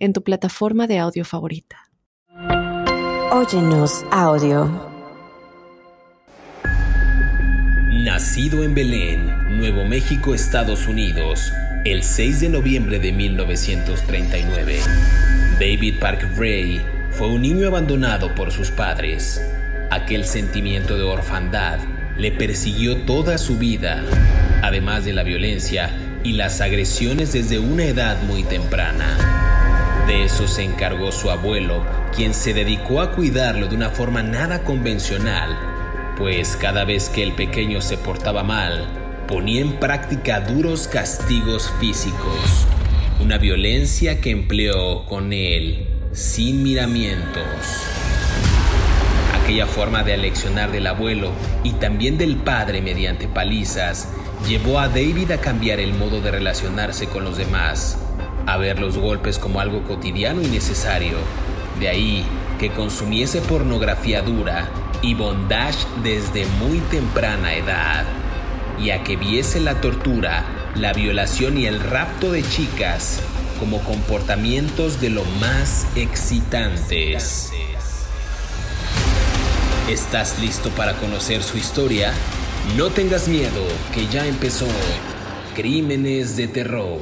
en tu plataforma de audio favorita. Óyenos audio. Nacido en Belén, Nuevo México, Estados Unidos, el 6 de noviembre de 1939, David Park Ray fue un niño abandonado por sus padres. Aquel sentimiento de orfandad le persiguió toda su vida, además de la violencia y las agresiones desde una edad muy temprana. De eso se encargó su abuelo, quien se dedicó a cuidarlo de una forma nada convencional, pues cada vez que el pequeño se portaba mal, ponía en práctica duros castigos físicos, una violencia que empleó con él sin miramientos. Aquella forma de aleccionar del abuelo y también del padre mediante palizas llevó a David a cambiar el modo de relacionarse con los demás, a ver los golpes como algo cotidiano y necesario. De ahí que consumiese pornografía dura y bondage desde muy temprana edad, y a que viese la tortura, la violación y el rapto de chicas como comportamientos de lo más excitantes. ¿Estás listo para conocer su historia? No tengas miedo, que ya empezó Crímenes de Terror.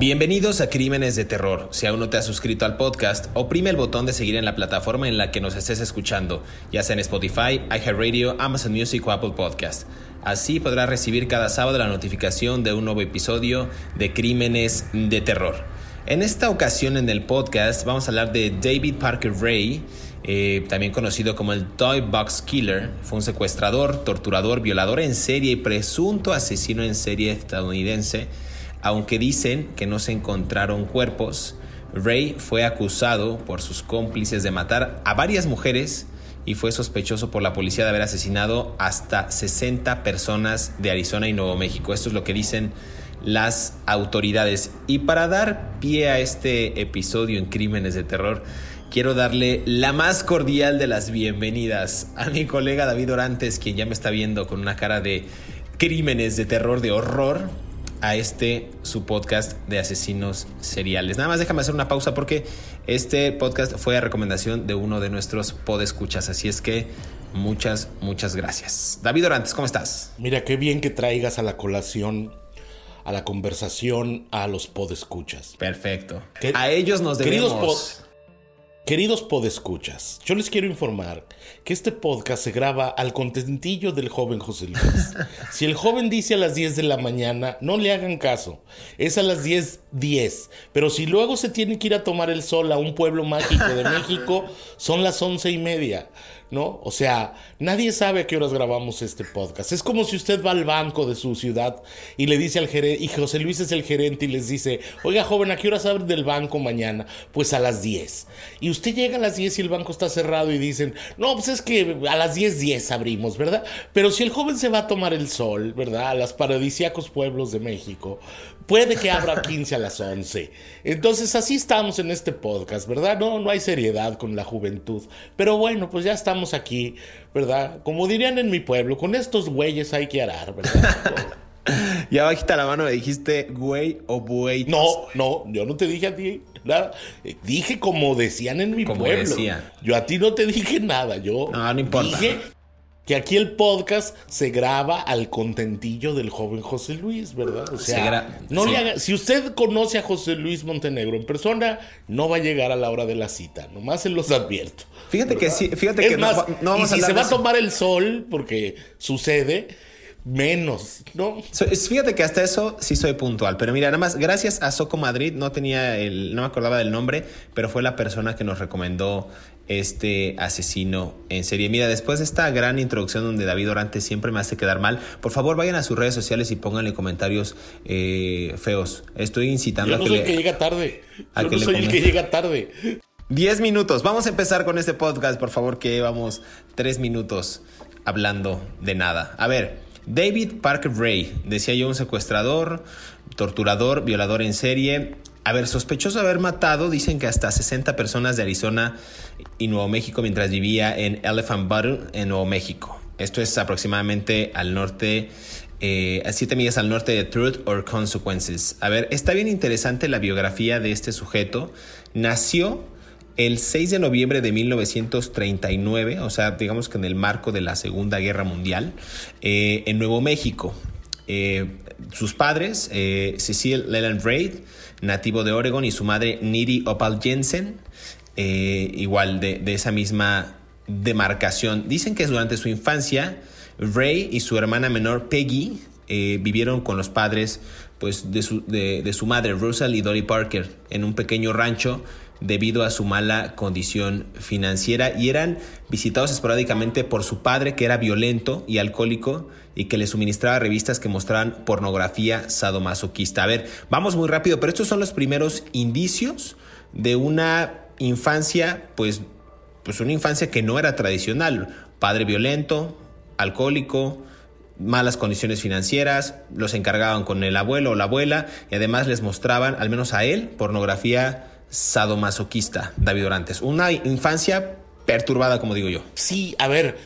Bienvenidos a Crímenes de Terror. Si aún no te has suscrito al podcast, oprime el botón de seguir en la plataforma en la que nos estés escuchando, ya sea en Spotify, iHeartRadio, Amazon Music o Apple Podcast. Así podrás recibir cada sábado la notificación de un nuevo episodio de Crímenes de Terror. En esta ocasión en el podcast vamos a hablar de David Parker Ray, eh, también conocido como el Toy Box Killer. Fue un secuestrador, torturador, violador en serie y presunto asesino en serie estadounidense aunque dicen que no se encontraron cuerpos, Ray fue acusado por sus cómplices de matar a varias mujeres y fue sospechoso por la policía de haber asesinado hasta 60 personas de Arizona y Nuevo México. Esto es lo que dicen las autoridades. Y para dar pie a este episodio en Crímenes de Terror, quiero darle la más cordial de las bienvenidas a mi colega David Orantes, quien ya me está viendo con una cara de crímenes de terror, de horror a este su podcast de asesinos seriales. Nada más déjame hacer una pausa porque este podcast fue a recomendación de uno de nuestros podescuchas, así es que muchas, muchas gracias. David Orantes, ¿cómo estás? Mira, qué bien que traigas a la colación, a la conversación, a los podescuchas. Perfecto. a ellos nos debemos... Queridos podescuchas, yo les quiero informar que este podcast se graba al contentillo del joven José Luis. Si el joven dice a las 10 de la mañana, no le hagan caso. Es a las 10, 10. Pero si luego se tiene que ir a tomar el sol a un pueblo mágico de México, son las once y media. ¿No? O sea, nadie sabe a qué horas grabamos este podcast. Es como si usted va al banco de su ciudad y le dice al gerente, y José Luis es el gerente y les dice, oiga joven, ¿a qué horas abre del banco mañana? Pues a las 10. Y usted llega a las 10 y el banco está cerrado y dicen, no, pues es que a las 10, 10 abrimos, ¿verdad? Pero si el joven se va a tomar el sol, ¿verdad? A los paradisíacos pueblos de México, puede que abra 15 a las 11. Entonces así estamos en este podcast, ¿verdad? No, no hay seriedad con la juventud. Pero bueno, pues ya estamos aquí, ¿verdad? Como dirían en mi pueblo, con estos güeyes hay que arar, ¿verdad? ya bajita la mano me dijiste güey o buey. No, no, yo no te dije a ti nada. Dije como decían en mi pueblo. Yo a ti no te dije nada. Yo no, no importa. dije que aquí el podcast se graba al contentillo del joven José Luis, ¿verdad? O sea, no si usted conoce a José Luis Montenegro en persona, no va a llegar a la hora de la cita, nomás se los advierto. Fíjate que sí, fíjate que más, no, y si se va a tomar el sol, porque sucede, menos, ¿no? fíjate que hasta eso sí soy puntual, pero mira, nada más, gracias a Soco Madrid, no tenía el, no me acordaba del nombre, pero fue la persona que nos recomendó este asesino en serie. Mira, después de esta gran introducción donde David Orante siempre me hace quedar mal, por favor vayan a sus redes sociales y pónganle comentarios eh, feos. Estoy incitando Yo no a que soy le, el que llega tarde. a Yo que no le soy el que llega tarde. 10 minutos. Vamos a empezar con este podcast, por favor, que llevamos 3 minutos hablando de nada. A ver, David Parker Ray, decía yo, un secuestrador, torturador, violador en serie. A ver, sospechoso de haber matado, dicen que hasta 60 personas de Arizona y Nuevo México mientras vivía en Elephant Bottom, en Nuevo México. Esto es aproximadamente al norte, eh, a 7 millas al norte de Truth or Consequences. A ver, está bien interesante la biografía de este sujeto. Nació el 6 de noviembre de 1939, o sea, digamos que en el marco de la Segunda Guerra Mundial, eh, en Nuevo México. Eh, sus padres, eh, Cecil Leland Reid, nativo de Oregon, y su madre Niri Opal Jensen, igual de, esa misma demarcación. Dicen que durante su infancia, Ray y su hermana menor Peggy vivieron con los padres pues, de, su, de su madre, Russell y Dolly Parker, en un pequeño rancho debido a su mala condición financiera y eran visitados esporádicamente por su padre que era violento y alcohólico y que le suministraba revistas que mostraban pornografía sadomasoquista. A ver, vamos muy rápido, pero estos son los primeros indicios de una infancia, pues, pues una infancia que no era tradicional. Padre violento, alcohólico, malas condiciones financieras, los encargaban con el abuelo o la abuela y además les mostraban, al menos a él, pornografía sadomasoquista, David Orantes. Una infancia perturbada, como digo yo. Sí, a ver,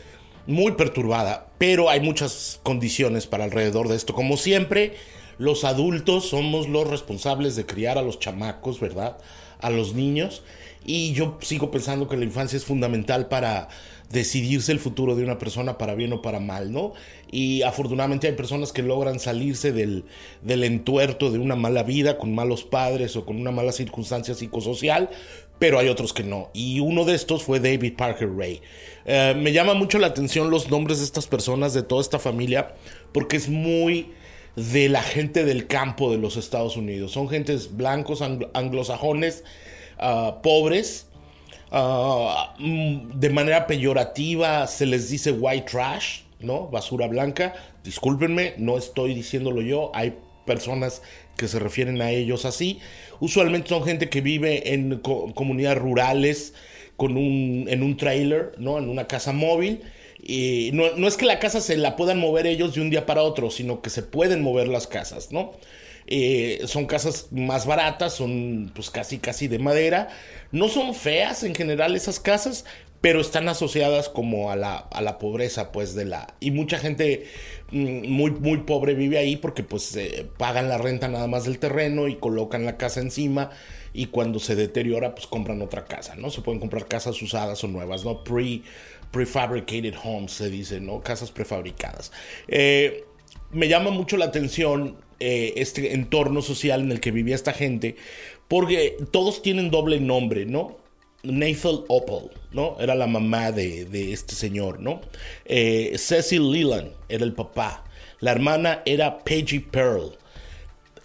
muy perturbada, pero hay muchas condiciones para alrededor de esto. Como siempre, los adultos somos los responsables de criar a los chamacos, ¿verdad? A los niños. Y yo sigo pensando que la infancia es fundamental para decidirse el futuro de una persona para bien o para mal, ¿no? Y afortunadamente hay personas que logran salirse del, del entuerto de una mala vida con malos padres o con una mala circunstancia psicosocial, pero hay otros que no. Y uno de estos fue David Parker Ray. Eh, me llama mucho la atención los nombres de estas personas, de toda esta familia, porque es muy de la gente del campo de los Estados Unidos. Son gentes blancos, anglo- anglosajones, ah, pobres. Ah, mm, de manera peyorativa se les dice white trash, ¿no? Basura blanca. Discúlpenme, no estoy diciéndolo yo. Hay personas que se refieren a ellos así. Usualmente son gente que vive en co- comunidades rurales con un, en un trailer, ¿no? En una casa móvil. Y no, no es que la casa se la puedan mover ellos de un día para otro, sino que se pueden mover las casas, ¿no? Eh, son casas más baratas, son pues casi casi de madera. No son feas en general esas casas, pero están asociadas como a la, a la pobreza, pues de la... Y mucha gente mm, muy, muy pobre vive ahí porque pues eh, pagan la renta nada más del terreno y colocan la casa encima y cuando se deteriora pues compran otra casa, ¿no? Se pueden comprar casas usadas o nuevas, ¿no? Pre, prefabricated homes se dice, ¿no? Casas prefabricadas. Eh, me llama mucho la atención eh, este entorno social en el que vivía esta gente, porque todos tienen doble nombre, ¿no? Nathan Opal, ¿no? Era la mamá de, de este señor, ¿no? Eh, Cecil Leland era el papá. La hermana era Peggy Pearl.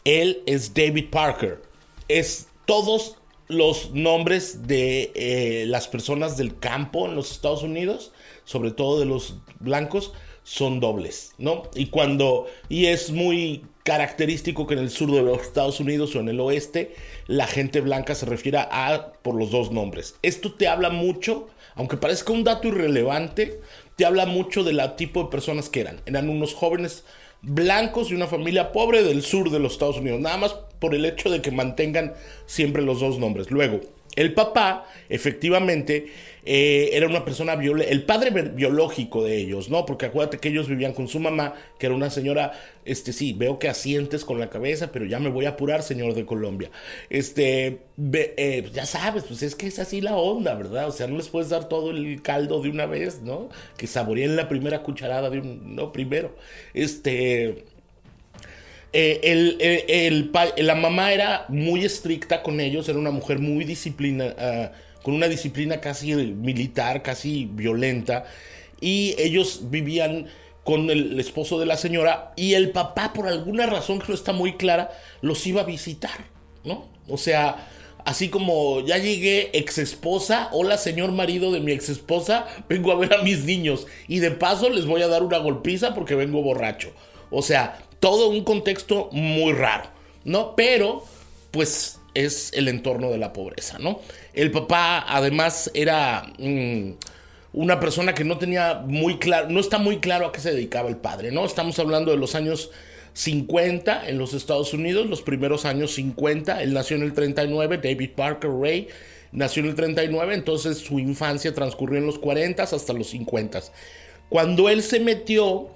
Él es David Parker. Es todos los nombres de eh, las personas del campo en los Estados Unidos, sobre todo de los blancos, son dobles, ¿no? Y cuando, y es muy característico que en el sur de los Estados Unidos o en el oeste, la gente blanca se refiera a por los dos nombres. Esto te habla mucho, aunque parezca un dato irrelevante, te habla mucho del tipo de personas que eran. Eran unos jóvenes blancos y una familia pobre del sur de los Estados Unidos, nada más por el hecho de que mantengan siempre los dos nombres. Luego, el papá, efectivamente, eh, era una persona el padre bi- biológico de ellos, ¿no? Porque acuérdate que ellos vivían con su mamá, que era una señora, este sí, veo que asientes con la cabeza, pero ya me voy a apurar, señor de Colombia. Este, eh, ya sabes, pues es que es así la onda, ¿verdad? O sea, no les puedes dar todo el caldo de una vez, ¿no? Que saboreen la primera cucharada de un, no, primero. Este, eh, el, pa- la mamá era muy estricta con ellos, era una mujer muy disciplina, ah, con una disciplina casi militar, casi violenta, y ellos vivían con el esposo de la señora y el papá, por alguna razón que no está muy clara, los iba a visitar, ¿no? O sea, así como ya llegué ex esposa, hola señor marido de mi ex esposa, vengo a ver a mis niños y de paso les voy a dar una golpiza porque vengo borracho. O sea, todo un contexto muy raro, ¿no? Pero, pues es el entorno de la pobreza, ¿no? El papá además era... Mm, una persona que no tenía muy claro, no está muy claro a qué se dedicaba el padre, ¿no? Estamos hablando de los años 50 en los Estados Unidos, los primeros años 50, él nació en el 39, David Parker Ray nació en el 39, entonces su infancia transcurrió en los 40 hasta los 50. Cuando él se metió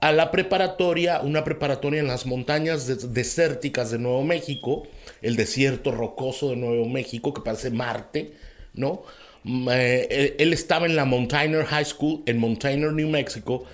a la preparatoria, una preparatoria en las montañas desérticas de Nuevo México, el desierto rocoso de Nuevo México que parece Marte, ¿no? Eh, él, estaba en la Mountainer High School en Mountainer, New Mexico.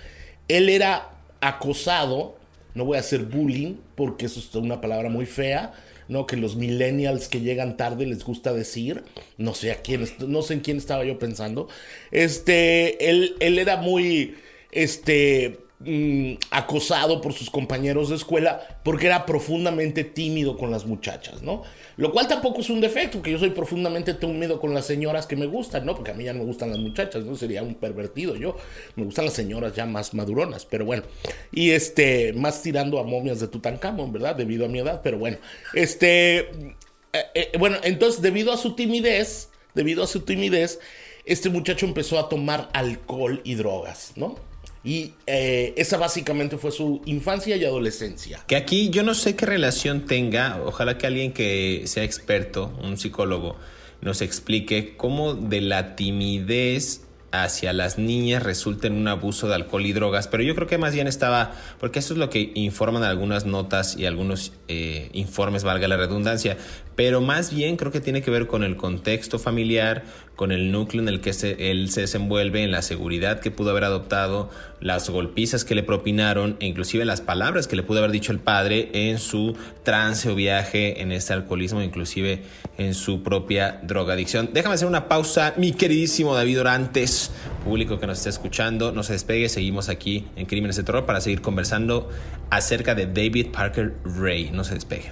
Él era acosado, no voy a hacer bullying porque eso es una palabra muy fea, ¿no? Que los millennials que llegan tarde les gusta decir. No sé a quién, no sé en quién estaba yo pensando. Este, él, él era muy, este, Mm, acosado por sus compañeros de escuela porque era profundamente tímido con las muchachas, ¿no? Lo cual tampoco es un defecto, que yo soy profundamente tímido con las señoras que me gustan, ¿no? Porque a mí ya no me gustan las muchachas, ¿no? Sería un pervertido yo. Me gustan las señoras ya más maduronas, pero bueno. Y este, más tirando a momias de Tutankamón, ¿verdad? Debido a mi edad, pero bueno. Este, eh, eh, bueno, entonces debido a su timidez, debido a su timidez, este muchacho empezó a tomar alcohol y drogas, ¿no? Y eh, esa básicamente fue su infancia y adolescencia. Que aquí yo no sé qué relación tenga, ojalá que alguien que sea experto, un psicólogo, nos explique cómo de la timidez hacia las niñas resulta en un abuso de alcohol y drogas, pero yo creo que más bien estaba, porque eso es lo que informan algunas notas y algunos eh, informes, valga la redundancia, pero más bien creo que tiene que ver con el contexto familiar, con el núcleo en el que él se desenvuelve, en la seguridad que pudo haber adoptado, las golpizas que le propinaron e inclusive las palabras que le pudo haber dicho el padre en su trance o viaje en este alcoholismo, inclusive en su propia drogadicción. Déjame hacer una pausa, mi queridísimo David Orantes, público que nos está escuchando, no se despegue, seguimos aquí en Crímenes de Terror para seguir conversando acerca de David Parker Ray, no se despegue.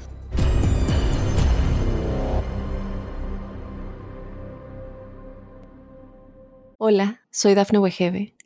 Hola, soy Dafne Wegebe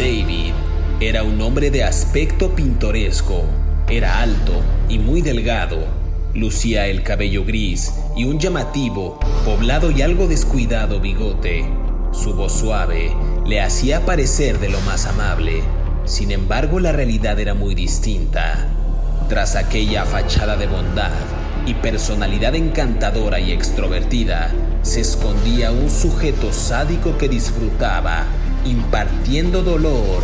David era un hombre de aspecto pintoresco. Era alto y muy delgado. Lucía el cabello gris y un llamativo, poblado y algo descuidado bigote. Su voz suave le hacía parecer de lo más amable. Sin embargo, la realidad era muy distinta. Tras aquella fachada de bondad, y personalidad encantadora y extrovertida, se escondía un sujeto sádico que disfrutaba, impartiendo dolor,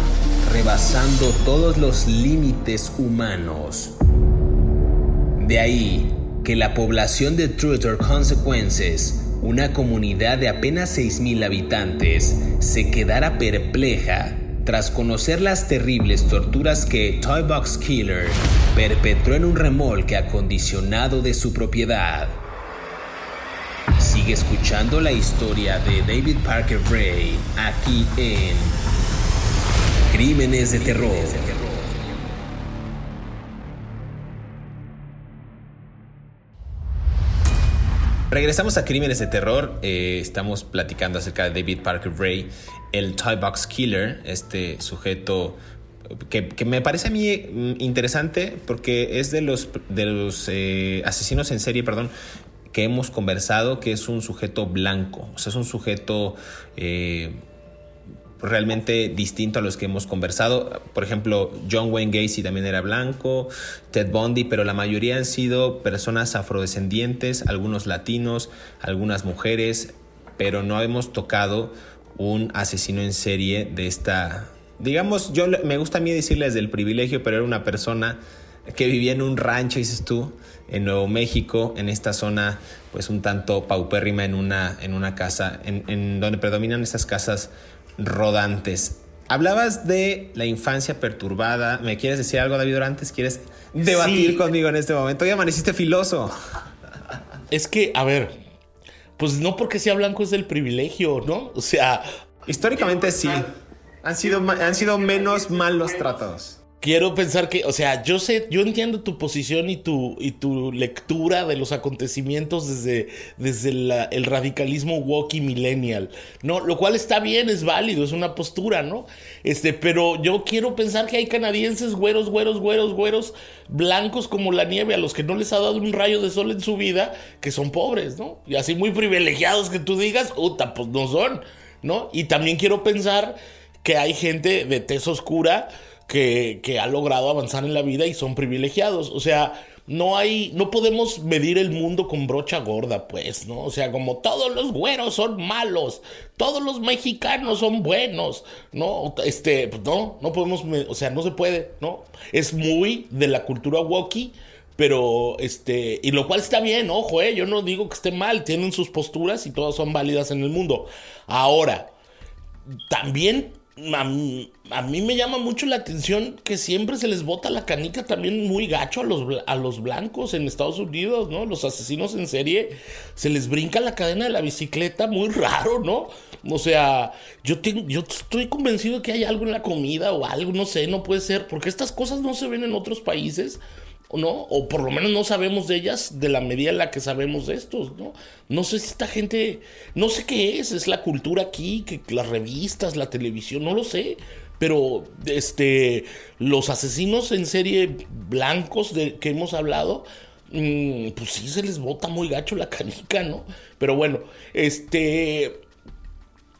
rebasando todos los límites humanos. De ahí que la población de Truth Consequences, una comunidad de apenas 6.000 habitantes, se quedara perpleja tras conocer las terribles torturas que Toy Box Killer perpetró en un remolque acondicionado de su propiedad. Sigue escuchando la historia de David Parker Ray aquí en Crímenes de Terror. Regresamos a Crímenes de Terror. Eh, estamos platicando acerca de David Parker Ray, el Toy Box Killer, este sujeto que, me parece a mí mm, interesante porque es de los, de los eh, asesinos en serie, perdón, que hemos conversado, que es un sujeto blanco, o sea, es un sujeto eh, realmente distinto a los que hemos conversado. Por ejemplo, John Wayne Gacy también era blanco, Ted Bundy, pero la mayoría han sido personas afrodescendientes, algunos latinos, algunas mujeres, pero no hemos tocado un asesino en serie de esta, digamos, yo me gusta a mí decirles del privilegio, pero era una persona que vivía en un rancho, dices tú, en Nuevo México, en esta zona, pues un tanto paupérrima, en una, en una casa, en, donde predominan estas casas rodantes. Hablabas de la infancia perturbada. ¿Me quieres decir algo, David Orantes? ¿Quieres debatir conmigo en este momento? Ya amaneciste filoso. Es que, a ver, pues no porque sea blanco es del privilegio, ¿no? O sea... Históricamente sí. Han sido, han sido menos malos tratados quiero pensar que, o sea, yo sé, yo entiendo tu posición y tu, y tu lectura de los acontecimientos desde, desde el radicalismo woke millennial, ¿no? Lo cual está bien, es válido, es una postura, ¿no? Este, pero yo quiero pensar que hay canadienses güeros, güeros, güeros, güeros, blancos como la nieve, a los que no les ha dado un rayo de sol en su vida, que son pobres, ¿no? Y así muy privilegiados que tú digas, puta, pues no son, ¿no? Y también quiero pensar que hay gente de tez oscura, que, ha logrado avanzar en la vida y son privilegiados. O sea, no hay, no podemos medir el mundo con brocha gorda, pues, ¿no? O sea, como todos los güeros son malos, todos los mexicanos son buenos, ¿no? Este, pues no, no podemos, o sea, no se puede, ¿no? Es muy de la cultura walkie, pero este, y lo cual está bien, ojo, eh, yo no digo que esté mal, tienen sus posturas y todas son válidas en el mundo. Ahora, también a, mí me llama mucho la atención que siempre se les bota la canica también muy gacho a los, a los blancos en Estados Unidos, ¿no? Los asesinos en serie se les brinca la cadena de la bicicleta muy raro, ¿no? O sea, yo, tengo, yo estoy convencido que hay algo en la comida o algo, no sé, no puede ser, porque estas cosas no se ven en otros países. ¿No? O por lo menos no sabemos de ellas de la medida en la que sabemos de estos, ¿no? No sé si esta gente, no sé qué es, es la cultura aquí, que las revistas, la televisión, no lo sé. Pero este, los asesinos en serie blancos de que hemos hablado, mm, pues sí se les bota muy gacho la canica, ¿no? Pero bueno, este,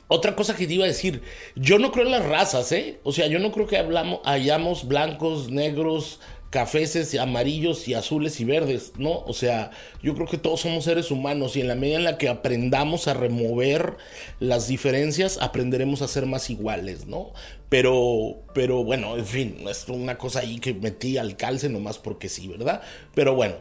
otra cosa que te iba a decir, yo no creo en las razas, ¿eh? O sea, yo no creo que hablamos, hayamos blancos, negros, cafeses, amarillos y azules y verdes, ¿no? O sea, yo creo que todos somos seres humanos y en la medida en la que aprendamos a remover las diferencias, aprenderemos a ser más iguales, ¿no? Pero, pero bueno, en fin, es una cosa ahí que metí al calce nomás porque sí, ¿verdad? Pero bueno,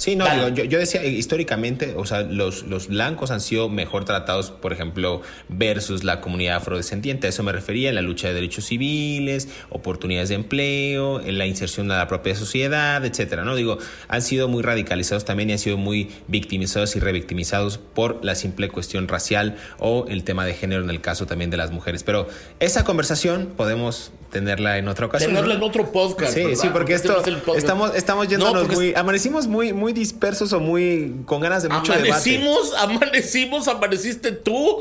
Sí, no, yo, yo, decía históricamente, o sea, los, los blancos han sido mejor tratados, por ejemplo, versus la comunidad afrodescendiente. A eso me refería en la lucha de derechos civiles, oportunidades de empleo, en la inserción a la propia sociedad, etcétera. ¿no? Digo, han sido muy radicalizados también y han sido muy victimizados y revictimizados por la simple cuestión racial o el tema de género en el caso también de las mujeres. Pero esa conversación podemos tenerla en otra ocasión. Tenerla en otro podcast. Sí, sí, porque esto estamos, estamos yéndonos muy, amanecimos muy, muy dispersos o muy con ganas de mucho amanecimos, Amanecimos, amaneciste tú.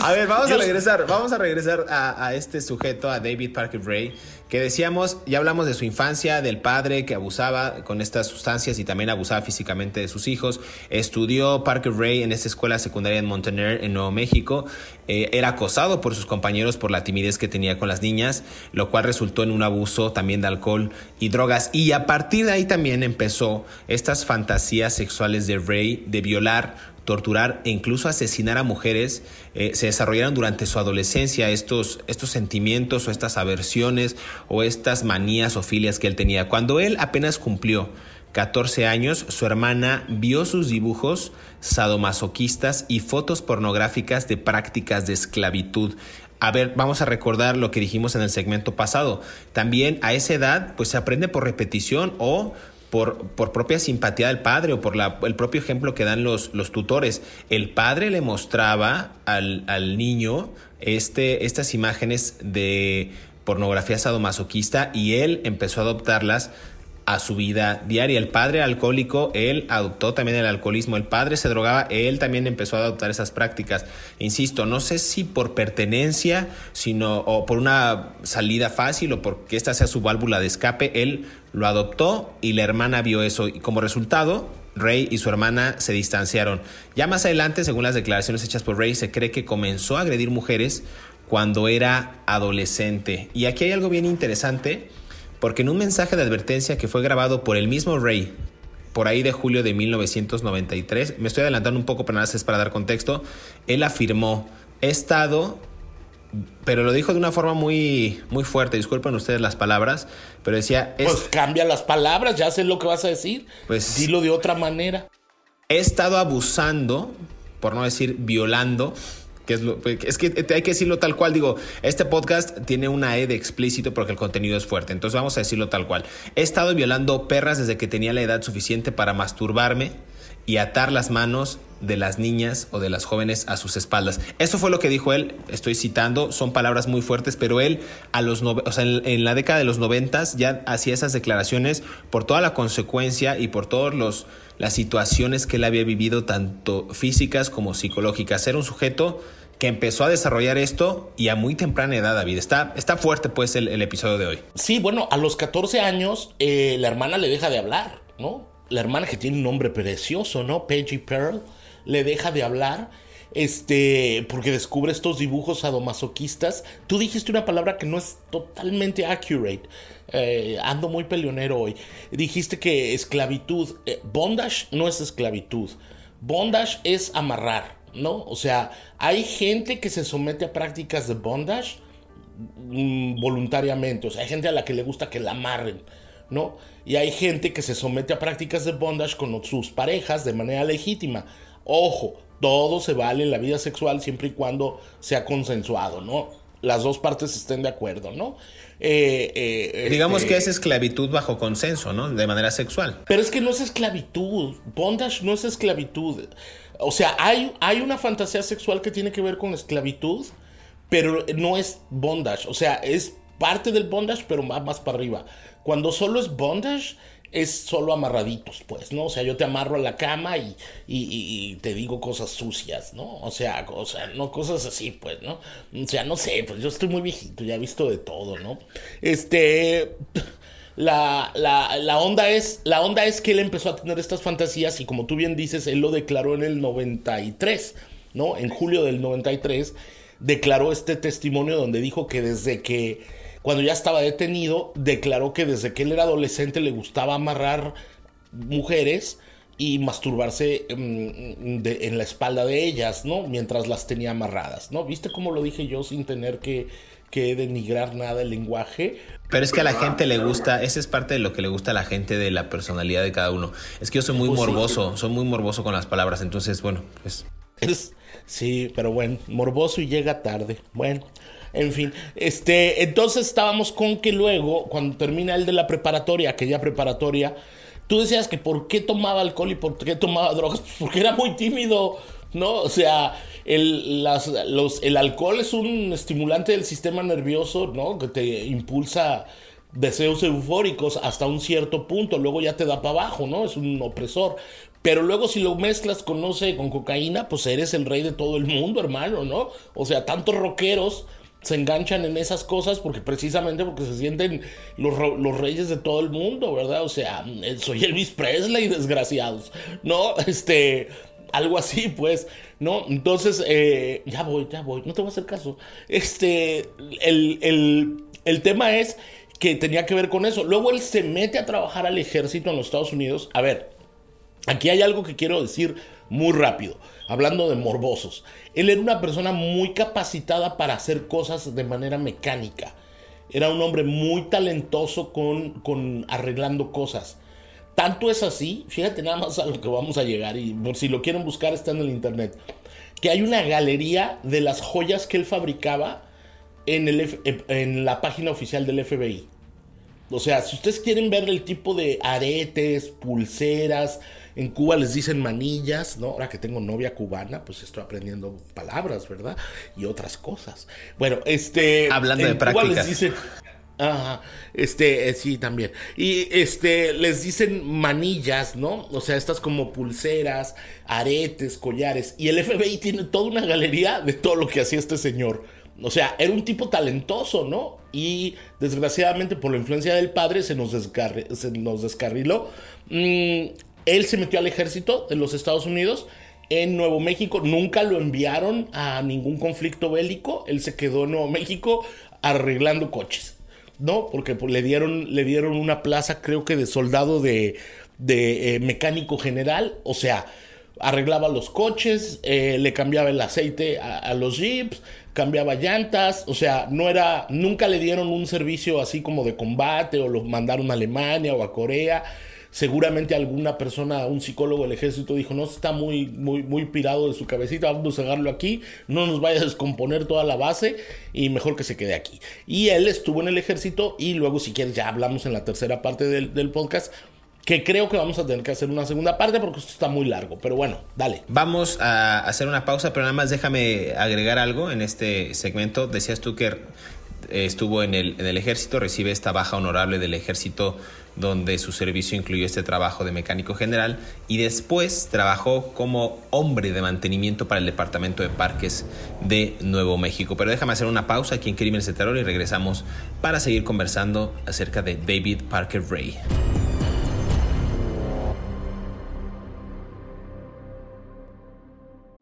A ver, vamos a regresar, vamos a regresar a, a este sujeto, a David Parker Bray que decíamos, ya hablamos de su infancia, del padre que abusaba con estas sustancias y también abusaba físicamente de sus hijos. Estudió Parker Ray en esa escuela secundaria en Montaner, en Nuevo México. Eh, era acosado por sus compañeros por la timidez que tenía con las niñas, lo cual resultó en un abuso también de alcohol y drogas. Y a partir de ahí también empezó estas fantasías sexuales de Ray de violar torturar e incluso asesinar a mujeres eh, se desarrollaron durante su adolescencia estos, estos sentimientos o estas aversiones o estas manías o filias que él tenía. Cuando él apenas cumplió 14 años, su hermana vio sus dibujos sadomasoquistas y fotos pornográficas de prácticas de esclavitud. A ver, vamos a recordar lo que dijimos en el segmento pasado. También a esa edad, pues se aprende por repetición o por, propia simpatía del padre o por el propio ejemplo que dan los, los tutores. El padre le mostraba al, al niño este, estas imágenes de pornografía sadomasoquista y él empezó a adoptarlas a su vida diaria. El padre alcohólico, él adoptó también el alcoholismo. El padre se drogaba, él también empezó a adoptar esas prácticas. Insisto, no sé si por pertenencia, sino o por una salida fácil o porque esta sea su válvula de escape, él lo adoptó y la hermana vio eso y como resultado Ray y su hermana se distanciaron. Ya más adelante, según las declaraciones hechas por Ray, se cree que comenzó a agredir mujeres cuando era adolescente. Y aquí hay algo bien interesante porque en un mensaje de advertencia que fue grabado por el mismo Ray, por ahí de julio de 1993, me estoy adelantando un poco, pero nada es para dar contexto, él afirmó, he estado pero lo dijo de una forma muy, muy fuerte. Disculpen ustedes las palabras, pero decía. pues cambia las palabras, ya sé lo que vas a decir. Pues. Dilo de otra manera. He estado abusando, por no decir violando. Que es, lo, es que hay que decirlo tal cual. Digo, este podcast tiene una E de explícito porque el contenido es fuerte. Entonces vamos a decirlo tal cual. He estado violando perras desde que tenía la edad suficiente para masturbarme y atar las manos de las niñas o de las jóvenes a sus espaldas. Eso fue lo que dijo él, estoy citando, son palabras muy fuertes, pero él a los o sea, en, la década de los noventas ya hacía esas declaraciones por toda la consecuencia y por todas los las situaciones que él había vivido, tanto físicas como psicológicas. Era un sujeto que empezó a desarrollar esto y a muy temprana edad, David. Está, está fuerte pues el, episodio de hoy. Sí, bueno, a los 14 años eh, la hermana le deja de hablar, ¿no? La hermana que tiene un nombre precioso, ¿no? Peggy Pearl le deja de hablar este, porque descubre estos dibujos sadomasoquistas. Tú dijiste una palabra que no es totalmente accurate. Eh, ando muy peleonero hoy. Dijiste que esclavitud, eh, bondage no es esclavitud. Bondage es amarrar, ¿no? O sea, hay gente que se somete a prácticas de bondage mm, voluntariamente. O sea, hay gente a la que le gusta que la amarren, ¿no? Y hay gente que se somete a prácticas de bondage con sus parejas de manera legítima. Ojo, todo se vale en la vida sexual siempre y cuando sea consensuado, ¿no? Las dos partes estén de acuerdo, ¿no? Eh, eh, Digamos este que es esclavitud bajo consenso, ¿no? De manera sexual. Pero es que no es esclavitud. Bondage no es esclavitud. O sea, hay, hay una fantasía sexual que tiene que ver con esclavitud, pero no es bondage. O sea, es parte del bondage, pero va más para arriba. Cuando solo es bondage, es solo amarraditos, pues, ¿no? O sea, yo te amarro a la cama y, y, te digo cosas sucias, ¿no? O sea, o sea, no cosas así, pues, ¿no? O sea, no sé, pues yo estoy muy viejito, ya he visto de todo, ¿no? Este... La, la, la, onda es, la onda es que él empezó a tener estas fantasías y como tú bien dices, él lo declaró en el 93, ¿no? En julio del 93 declaró este testimonio donde dijo que desde que cuando ya estaba detenido, declaró que desde que él era adolescente le gustaba amarrar mujeres y masturbarse mm, en, la espalda de ellas, ¿no? Mientras las tenía amarradas, ¿no? ¿Viste cómo lo dije yo sin tener que, que denigrar nada el lenguaje? Pero es que a la gente le gusta, esa es parte de lo que le gusta a la gente de la personalidad de cada uno. Es que yo soy muy pues morboso, soy muy morboso con las palabras, entonces, bueno, pues... sí, pero bueno, morboso y llega tarde. Bueno, en fin, este, entonces estábamos con que luego, cuando termina el de la preparatoria, aquella preparatoria, tú decías que por qué tomaba alcohol y por qué tomaba drogas, pues porque era muy tímido, ¿no? O sea, el, las, los, el alcohol es un estimulante del sistema nervioso, ¿no? Que te impulsa deseos eufóricos hasta un cierto punto, luego ya te da para abajo, ¿no? Es un opresor. Pero luego si lo mezclas con, con cocaína, pues eres el rey de todo el mundo, hermano, ¿no? O sea, tantos rockeros se enganchan en esas cosas porque precisamente porque se sienten los, los, reyes de todo el mundo, ¿verdad? O sea, soy Elvis Presley, desgraciados, ¿no? Este, algo así, pues, ¿no? Entonces, eh, ya voy, ya voy, no te voy a hacer caso. Este, el, el, el tema es que tenía que ver con eso. Luego él se mete a trabajar al ejército en los Estados Unidos. A ver, aquí hay algo que quiero decir muy rápido, hablando de morbosos. Él era una persona muy capacitada para hacer cosas de manera mecánica. Era un hombre muy talentoso con, con arreglando cosas. Tanto es así, fíjate nada más a lo que vamos a llegar y si lo quieren buscar está en el internet, que hay una galería de las joyas que él fabricaba en, el, en la página oficial del FBI. O sea, si ustedes quieren ver el tipo de aretes, pulseras, en Cuba les dicen manillas, ¿no? Ahora que tengo novia cubana, pues estoy aprendiendo palabras, ¿verdad? Y otras cosas. Bueno, este. Hablando de prácticas. les dicen. Ajá, este, eh, sí, también. Y este, les dicen manillas, ¿no? O sea, estas como pulseras, aretes, collares. Y el FBI tiene toda una galería de todo lo que hacía este señor. O sea, era un tipo talentoso, ¿no? Y desgraciadamente por la influencia del padre se nos, se nos descarriló. Mm, él se metió al ejército de los Estados Unidos en Nuevo México. Nunca lo enviaron a ningún conflicto bélico. Él se quedó en Nuevo México arreglando coches. ¿No? Porque pues, le, dieron, le dieron una plaza, creo que de soldado de, de eh, mecánico general. O sea, arreglaba los coches, eh, le cambiaba el aceite a, los jeeps, cambiaba llantas, o sea, no era, nunca le dieron un servicio así como de combate o lo mandaron a Alemania o a Corea. Seguramente alguna persona, un psicólogo del ejército dijo, no, está muy, muy, muy pirado de su cabecita, vamos a sacarlo aquí, no nos vaya a descomponer toda la base y mejor que se quede aquí. Y él estuvo en el ejército y luego si quieres ya hablamos en la tercera parte del, del podcast que creo que vamos a tener que hacer una segunda parte porque esto está muy largo. Pero bueno, dale. Vamos a hacer una pausa, pero nada más déjame agregar algo en este segmento. Decías tú que eh, estuvo en el, ejército, recibe esta baja honorable del ejército donde su servicio incluyó este trabajo de mecánico general y después trabajó como hombre de mantenimiento para el Departamento de Parques de Nuevo México. Pero déjame hacer una pausa aquí en Crímenes de Terror y regresamos para seguir conversando acerca de David Parker Ray.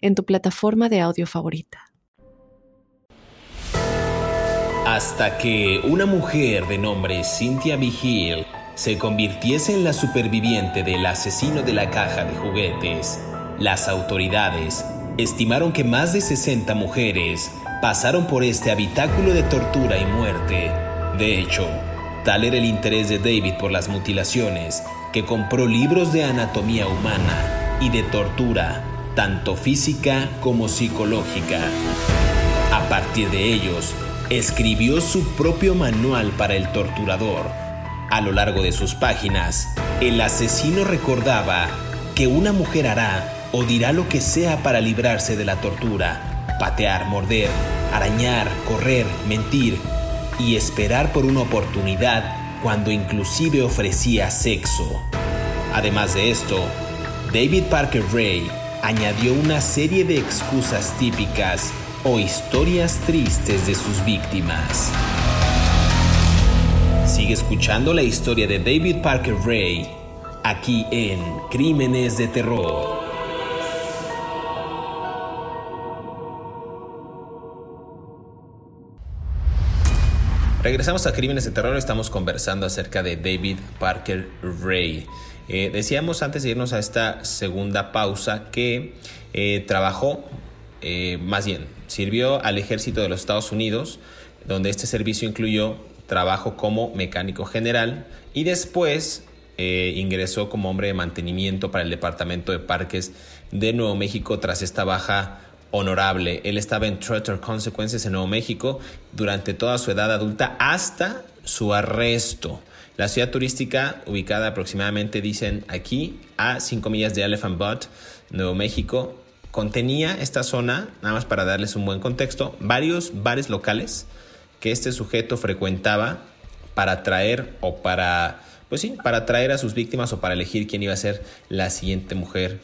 en tu plataforma de audio favorita. Hasta que una mujer de nombre Cynthia Vigil se convirtiese en la superviviente del asesino de la caja de juguetes, las autoridades estimaron que más de 60 mujeres pasaron por este habitáculo de tortura y muerte. De hecho, tal era el interés de David por las mutilaciones que compró libros de anatomía humana y de tortura tanto física como psicológica. A partir de ellos, escribió su propio manual para el torturador. A lo largo de sus páginas, el asesino recordaba que una mujer hará o dirá lo que sea para librarse de la tortura, patear, morder, arañar, correr, mentir y esperar por una oportunidad cuando inclusive ofrecía sexo. Además de esto, David Parker Ray añadió una serie de excusas típicas o historias tristes de sus víctimas. Sigue escuchando la historia de David Parker Ray aquí en Crímenes de Terror. Regresamos a Crímenes de Terror, estamos conversando acerca de David Parker Ray. Eh, decíamos antes de irnos a esta segunda pausa que eh, trabajó, eh, más bien, sirvió al ejército de los Estados Unidos, donde este servicio incluyó trabajo como mecánico general y después ingresó como hombre de mantenimiento para el Departamento de Parques de Nuevo México tras esta baja honorable. Él estaba en Trotter Consequences en Nuevo México durante toda su edad adulta hasta su arresto. La ciudad turística, ubicada aproximadamente, dicen aquí, a 5 millas de Elephant Butte, Nuevo México, contenía esta zona, nada más para darles un buen contexto, varios bares locales que este sujeto frecuentaba para atraer o para, pues sí, para atraer a sus víctimas o para elegir quién iba a ser la siguiente mujer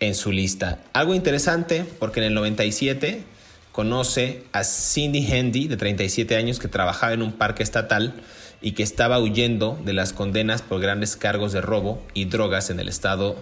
en su lista. Algo interesante, porque en el 97 conoce a Cindy Handy, de 37 años, que trabajaba en un parque estatal y que estaba huyendo de las condenas por grandes cargos de robo y drogas en el estado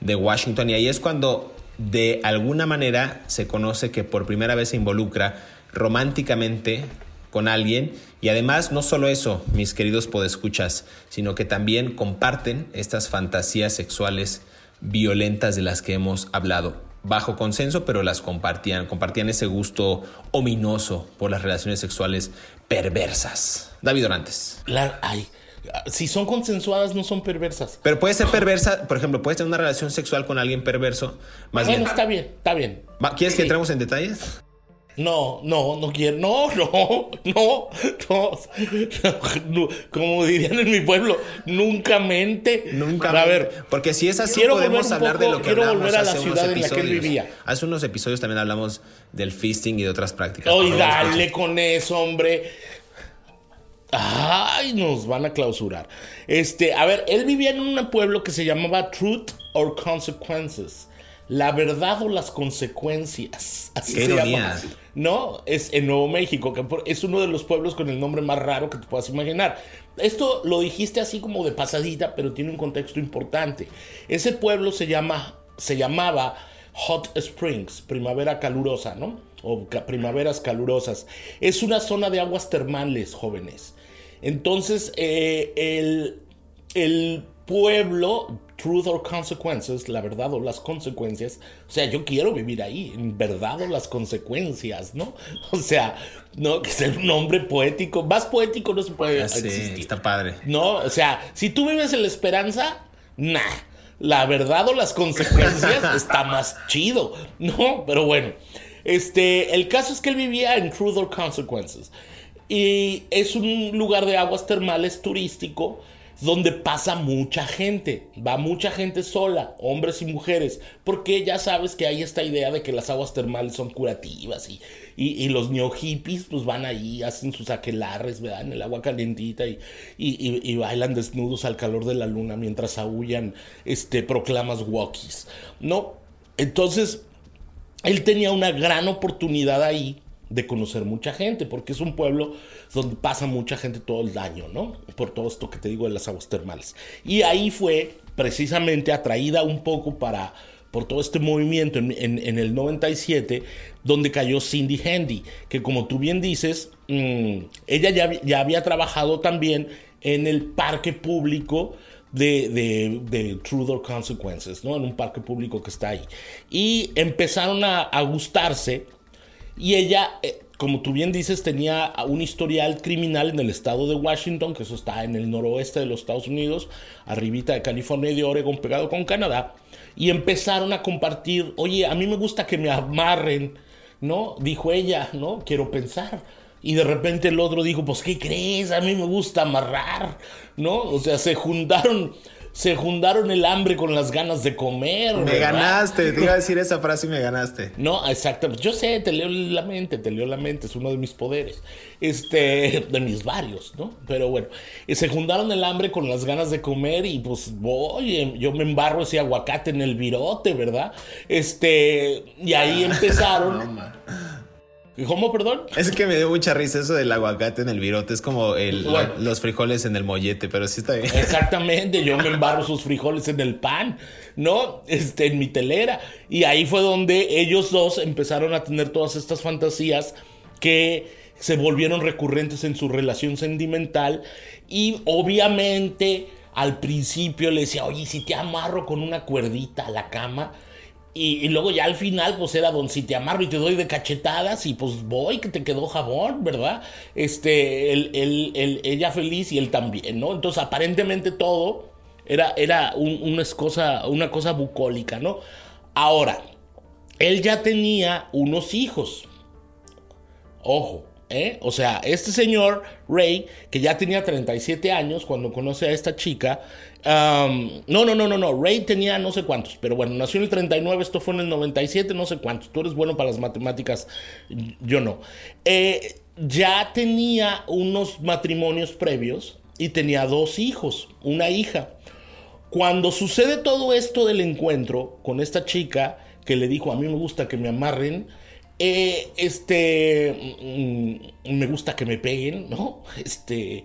de Washington. Y ahí es cuando de alguna manera se conoce que por primera vez se involucra románticamente con alguien y además no solo eso, mis queridos podescuchas, sino que también comparten estas fantasías sexuales violentas de las que hemos hablado bajo consenso, pero las compartían, compartían ese gusto ominoso por las relaciones sexuales perversas. David Orantes. ay, si son consensuadas, no son perversas. Pero puede ser perversa, por ejemplo, puedes tener una relación sexual con alguien perverso. Más bueno, está bien, está bien. ¿Quieres que entremos en detalles? No, no, no quiero. No, no, no, no. Como dirían en mi pueblo, nunca mente. Nunca. A ver, porque si es así, podemos hablar de lo que quiero volver a la ciudad en la que él vivía. Hace unos episodios también hablamos del fisting y de otras prácticas. Oye, dale con eso, hombre. Ay, nos van a clausurar. Este, a ver, él vivía en un pueblo que se llamaba Truth or Consequences. La verdad o las consecuencias. Así Qué se ironía. llama. No, es en Nuevo México, que es uno de los pueblos con el nombre más raro que te puedas imaginar. Esto lo dijiste así como de pasadita, pero tiene un contexto importante. Ese pueblo se llama, se llamaba Hot Springs, primavera calurosa, ¿no? O ca- primaveras calurosas. Es una zona de aguas termales, jóvenes. Entonces, eh, el, el pueblo, Truth or Consequences, la verdad o las consecuencias, o sea, yo quiero vivir ahí, en verdad o las consecuencias, ¿no? O sea, no, que sea un nombre poético, más poético no se puede Ya sé, existir. está padre. No, o sea, si tú vives en la esperanza, nah. La verdad o las consecuencias está más chido. No, pero bueno. Este, el caso es que él vivía en Truth or Consequences. Y es un lugar de aguas termales turístico donde pasa mucha gente. Va mucha gente sola, hombres y mujeres. Porque ya sabes que hay esta idea de que las aguas termales son curativas y, los neo hippies pues van ahí, hacen sus aquelarres, ¿verdad? En el agua y- y bailan desnudos al calor de la luna mientras aullan este, proclamas walkies, ¿no? Entonces, él tenía una gran oportunidad ahí de conocer mucha gente, porque es un pueblo donde pasa mucha gente todo el año, ¿no? Por todo esto que te digo de las aguas termales. Y ahí fue precisamente atraída un poco para por todo este movimiento en, en- en el 97, donde cayó Cindy Handy, que como tú bien dices, mm, ella ya, ya había trabajado también en el parque público de, de, de Truth or Consequences, ¿no? En un parque público que está ahí. Y empezaron a, a gustarse y ella, eh, como tú bien dices, tenía un historial criminal en el estado de Washington, que eso está en el noroeste de los Estados Unidos, arribita de California y de Oregon, pegado con Canadá. Y empezaron a compartir, oye, a mí me gusta que me amarren, ¿no? Dijo ella, ¿no? Quiero pensar. Y de repente el otro dijo, pues, ¿qué crees? A mí me gusta amarrar, ¿no? O sea, se juntaron, se juntaron el hambre con las ganas de comer. Me ¿verdad? ganaste, te iba a decir esa frase y me ganaste. No, exactamente. Yo sé, te leo la mente, te leo la mente, es uno de mis poderes. Este, de mis varios, ¿no? Pero bueno, y se juntaron el hambre con las ganas de comer y pues voy, yo me embarro ese aguacate en el virote, ¿verdad? Este, y ahí empezaron. ¿Cómo, perdón? Es que me dio mucha risa eso del aguacate en el virote. Es como el- Bueno. los frijoles en el mollete, pero sí está bien. Exactamente, yo me embarro sus frijoles en el pan, ¿no? Este, en mi telera. Y ahí fue donde ellos dos empezaron a tener todas estas fantasías que se volvieron recurrentes en su relación sentimental. Y obviamente al principio le decía, oye, si te amarro con una cuerdita a la cama. Y, luego ya al final, pues era don si te amarro y te doy de cachetadas y pues voy, que te quedó jabón, ¿verdad? Este, él- él- ella feliz y él también, ¿no? Entonces aparentemente todo era, era un- una, cosa, una cosa bucólica, ¿no? Ahora, él ya tenía unos hijos. Ojo, ¿eh? O sea, este señor Ray, que ya tenía 37 años cuando conoce a esta chica. No, no, no, no, no. Ray tenía no sé cuántos, pero bueno, nació en el 39, esto fue en el 97, no sé cuántos. Tú eres bueno para las matemáticas, yo no. Eh, ya tenía unos matrimonios previos y tenía dos hijos, una hija. Cuando sucede todo esto del encuentro con esta chica que le dijo, a mí me gusta que me amarren, eh, este, mm, me gusta que me peguen, ¿no? Este,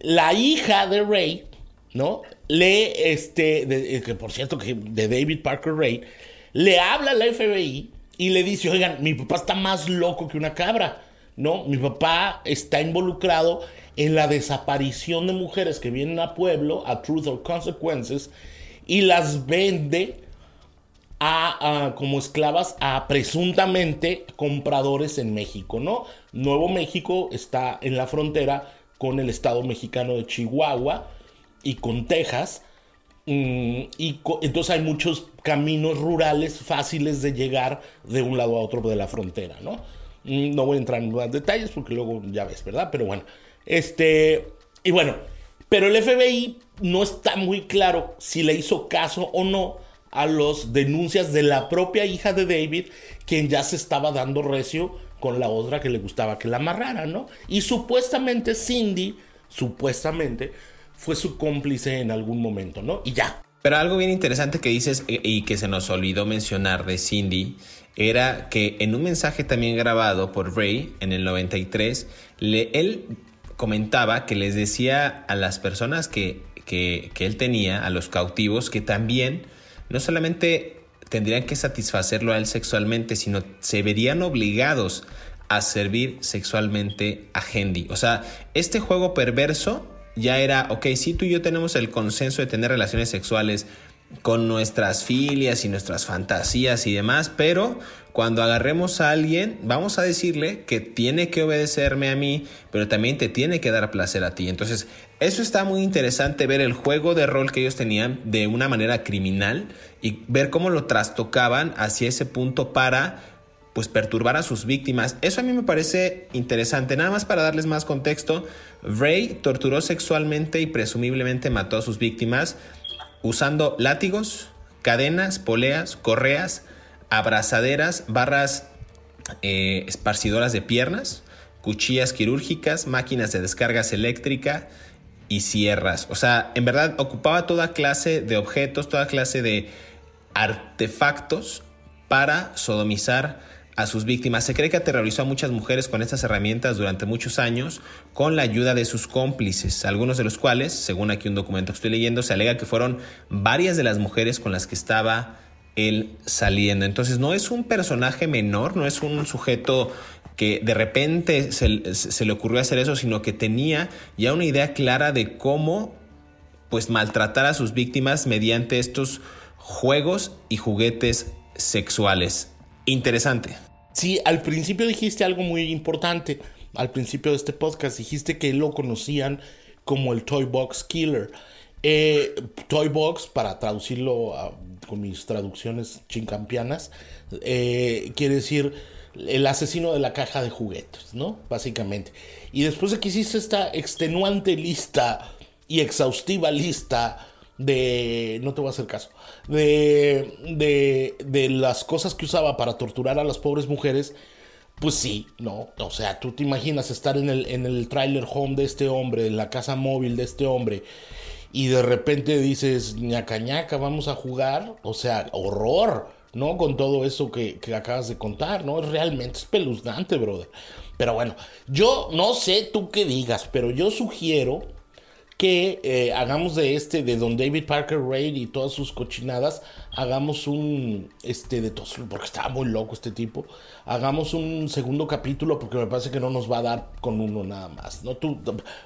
la hija de Ray, ¿no? Le, este, eh, que por cierto, que de David Parker Ray, le habla la FBI y le dice, oigan, mi papá está más loco que una cabra, ¿no? Mi papá está involucrado en la desaparición de mujeres que vienen a pueblo, a Truth or Consequences, y las vende a, a- como esclavas a presuntamente compradores en México, ¿no? Nuevo México está en la frontera con el estado mexicano de Chihuahua y con Texas. Mm, y entonces hay muchos caminos rurales fáciles de llegar de un lado a otro de la frontera, ¿no? Mm, No voy a entrar en más detalles porque luego ya ves, ¿verdad? Pero bueno, este, y bueno, pero el FBI no está muy claro si le hizo caso o no a las denuncias de la propia hija de David, quien ya se estaba dando recio con la otra que le gustaba que la amarrara, ¿no? Y supuestamente Cindy, supuestamente, fue su cómplice en algún momento, ¿no? Y ya, Pero algo bien interesante que dices eh, y que se nos olvidó mencionar de Cindy era que en un mensaje también grabado por Ray en el 93, le, él comentaba que les decía a las personas que, que, que él tenía, a los cautivos, que también no solamente tendrían que satisfacerlo a él sexualmente, sino se verían obligados a servir sexualmente a Hendy. O sea, este juego perverso ya era, ok, si tú y yo tenemos el consenso de tener relaciones sexuales con nuestras filias y nuestras fantasías y demás, pero cuando agarremos a alguien, vamos a decirle que tiene que obedecerme a mí, pero también te tiene que dar placer a ti. Entonces, eso está muy interesante ver el juego de rol que ellos tenían de una manera criminal y ver cómo lo trastocaban hacia ese punto para pues perturbar a sus víctimas. Eso a mí me parece interesante. Nada más para darles más contexto, Ray torturó sexualmente y presumiblemente mató a sus víctimas usando látigos, cadenas, poleas, correas, abrazaderas, barras eh, esparcidoras de piernas, cuchillas quirúrgicas, máquinas de descargas eléctrica y sierras. O sea, en verdad ocupaba toda clase de objetos, toda clase de artefactos para sodomizar a sus víctimas. Se cree que aterrorizó a muchas mujeres con estas herramientas durante muchos años con la ayuda de sus cómplices, algunos de los cuales, según aquí un documento que estoy leyendo, se alega que fueron varias de las mujeres con las que estaba él saliendo. Entonces no es un personaje menor, no es un sujeto que de repente se, le ocurrió hacer eso, sino que tenía ya una idea clara de cómo pues maltratar a sus víctimas mediante estos juegos y juguetes sexuales. Interesante. Sí, al principio dijiste algo muy importante. Al principio de este podcast dijiste que lo conocían como el Toy Box Killer. Eh, toy Box, para traducirlo con mis traducciones chincampianas, eh, quiere decir el asesino de la caja de juguetes, ¿no? Básicamente. Y después de que hiciste esta extenuante lista y exhaustiva lista de, no te voy a hacer caso, de, de, de las cosas que usaba para torturar a las pobres mujeres, pues sí, no, o sea, tú te imaginas estar en el, en el trailer home de este hombre, en la casa móvil de este hombre, y de repente dices, ñaca ñaca, vamos a jugar, o sea, horror, ¿no? Con todo eso que, que acabas de contar, ¿no? Es realmente espeluznante, brother. Pero bueno, yo no sé tú qué digas, pero yo sugiero que eh, hagamos de este, de Don David Parker Raid y todas sus cochinadas, hagamos un, este, de todos, porque estaba muy loco este tipo, hagamos un segundo capítulo porque me parece que no nos va a dar con uno nada más, ¿no? Tú,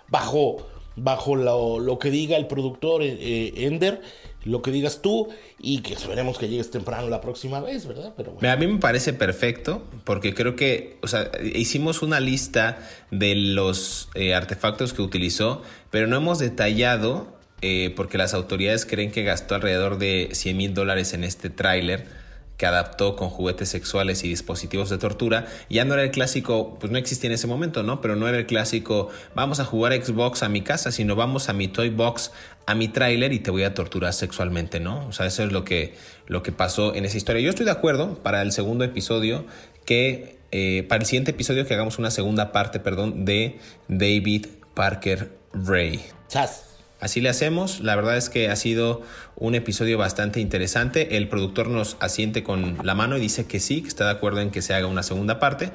bajo, bajo lo, lo que diga el productor eh, eh, Ender, lo que digas tú y que esperemos que llegues temprano la próxima vez, ¿verdad? Pero bueno. A mí me parece perfecto porque creo que, o sea, hicimos una lista de los eh, artefactos que utilizó, pero no hemos detallado eh, porque las autoridades creen que gastó alrededor de 100 mil dólares en este tráiler que adaptó con juguetes sexuales y dispositivos de tortura, ya no era el clásico, pues no existía en ese momento, ¿no? Pero no era el clásico, vamos a jugar Xbox a mi casa, sino vamos a mi Toy Box, a mi tráiler y te voy a torturar sexualmente, ¿no? O sea, eso es lo que, lo que pasó en esa historia. Yo estoy de acuerdo para el segundo episodio que, eh, para el siguiente episodio que hagamos una segunda parte, perdón, de David Parker Ray. Chas. Así le hacemos. La verdad es que ha sido un episodio bastante interesante. El productor nos asiente con la mano y dice que sí, que está de acuerdo en que se haga una segunda parte.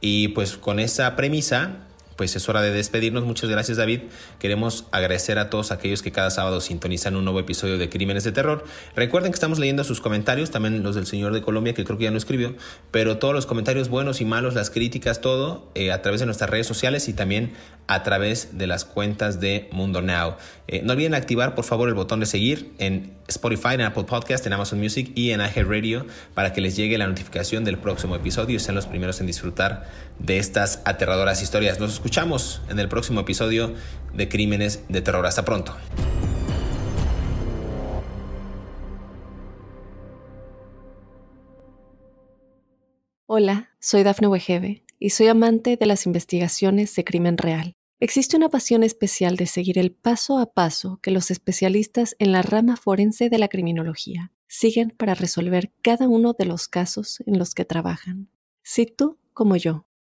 Y pues con esa premisa pues es hora de despedirnos. Muchas gracias David. Queremos agradecer a todos aquellos que cada sábado sintonizan un nuevo episodio de Crímenes de Terror. Recuerden que estamos leyendo sus comentarios, también los del señor de Colombia, que creo que ya no escribió, pero todos los comentarios buenos y malos, las críticas, todo eh, a través de nuestras redes sociales y también a través de las cuentas de Mundo Now. Eh, no olviden activar por favor el botón de seguir en Spotify, en Apple Podcast, en Amazon Music y en Radio para que les llegue la notificación del próximo episodio y sean los primeros en disfrutar de estas aterradoras historias. Nos escuchamos en el próximo episodio de Crímenes de Terror. Hasta pronto. Hola, soy Dafne Wegebe y soy amante de las investigaciones de crimen real. Existe una pasión especial de seguir el paso a paso que los especialistas en la rama forense de la criminología siguen para resolver cada uno de los casos en los que trabajan. Si tú, como yo,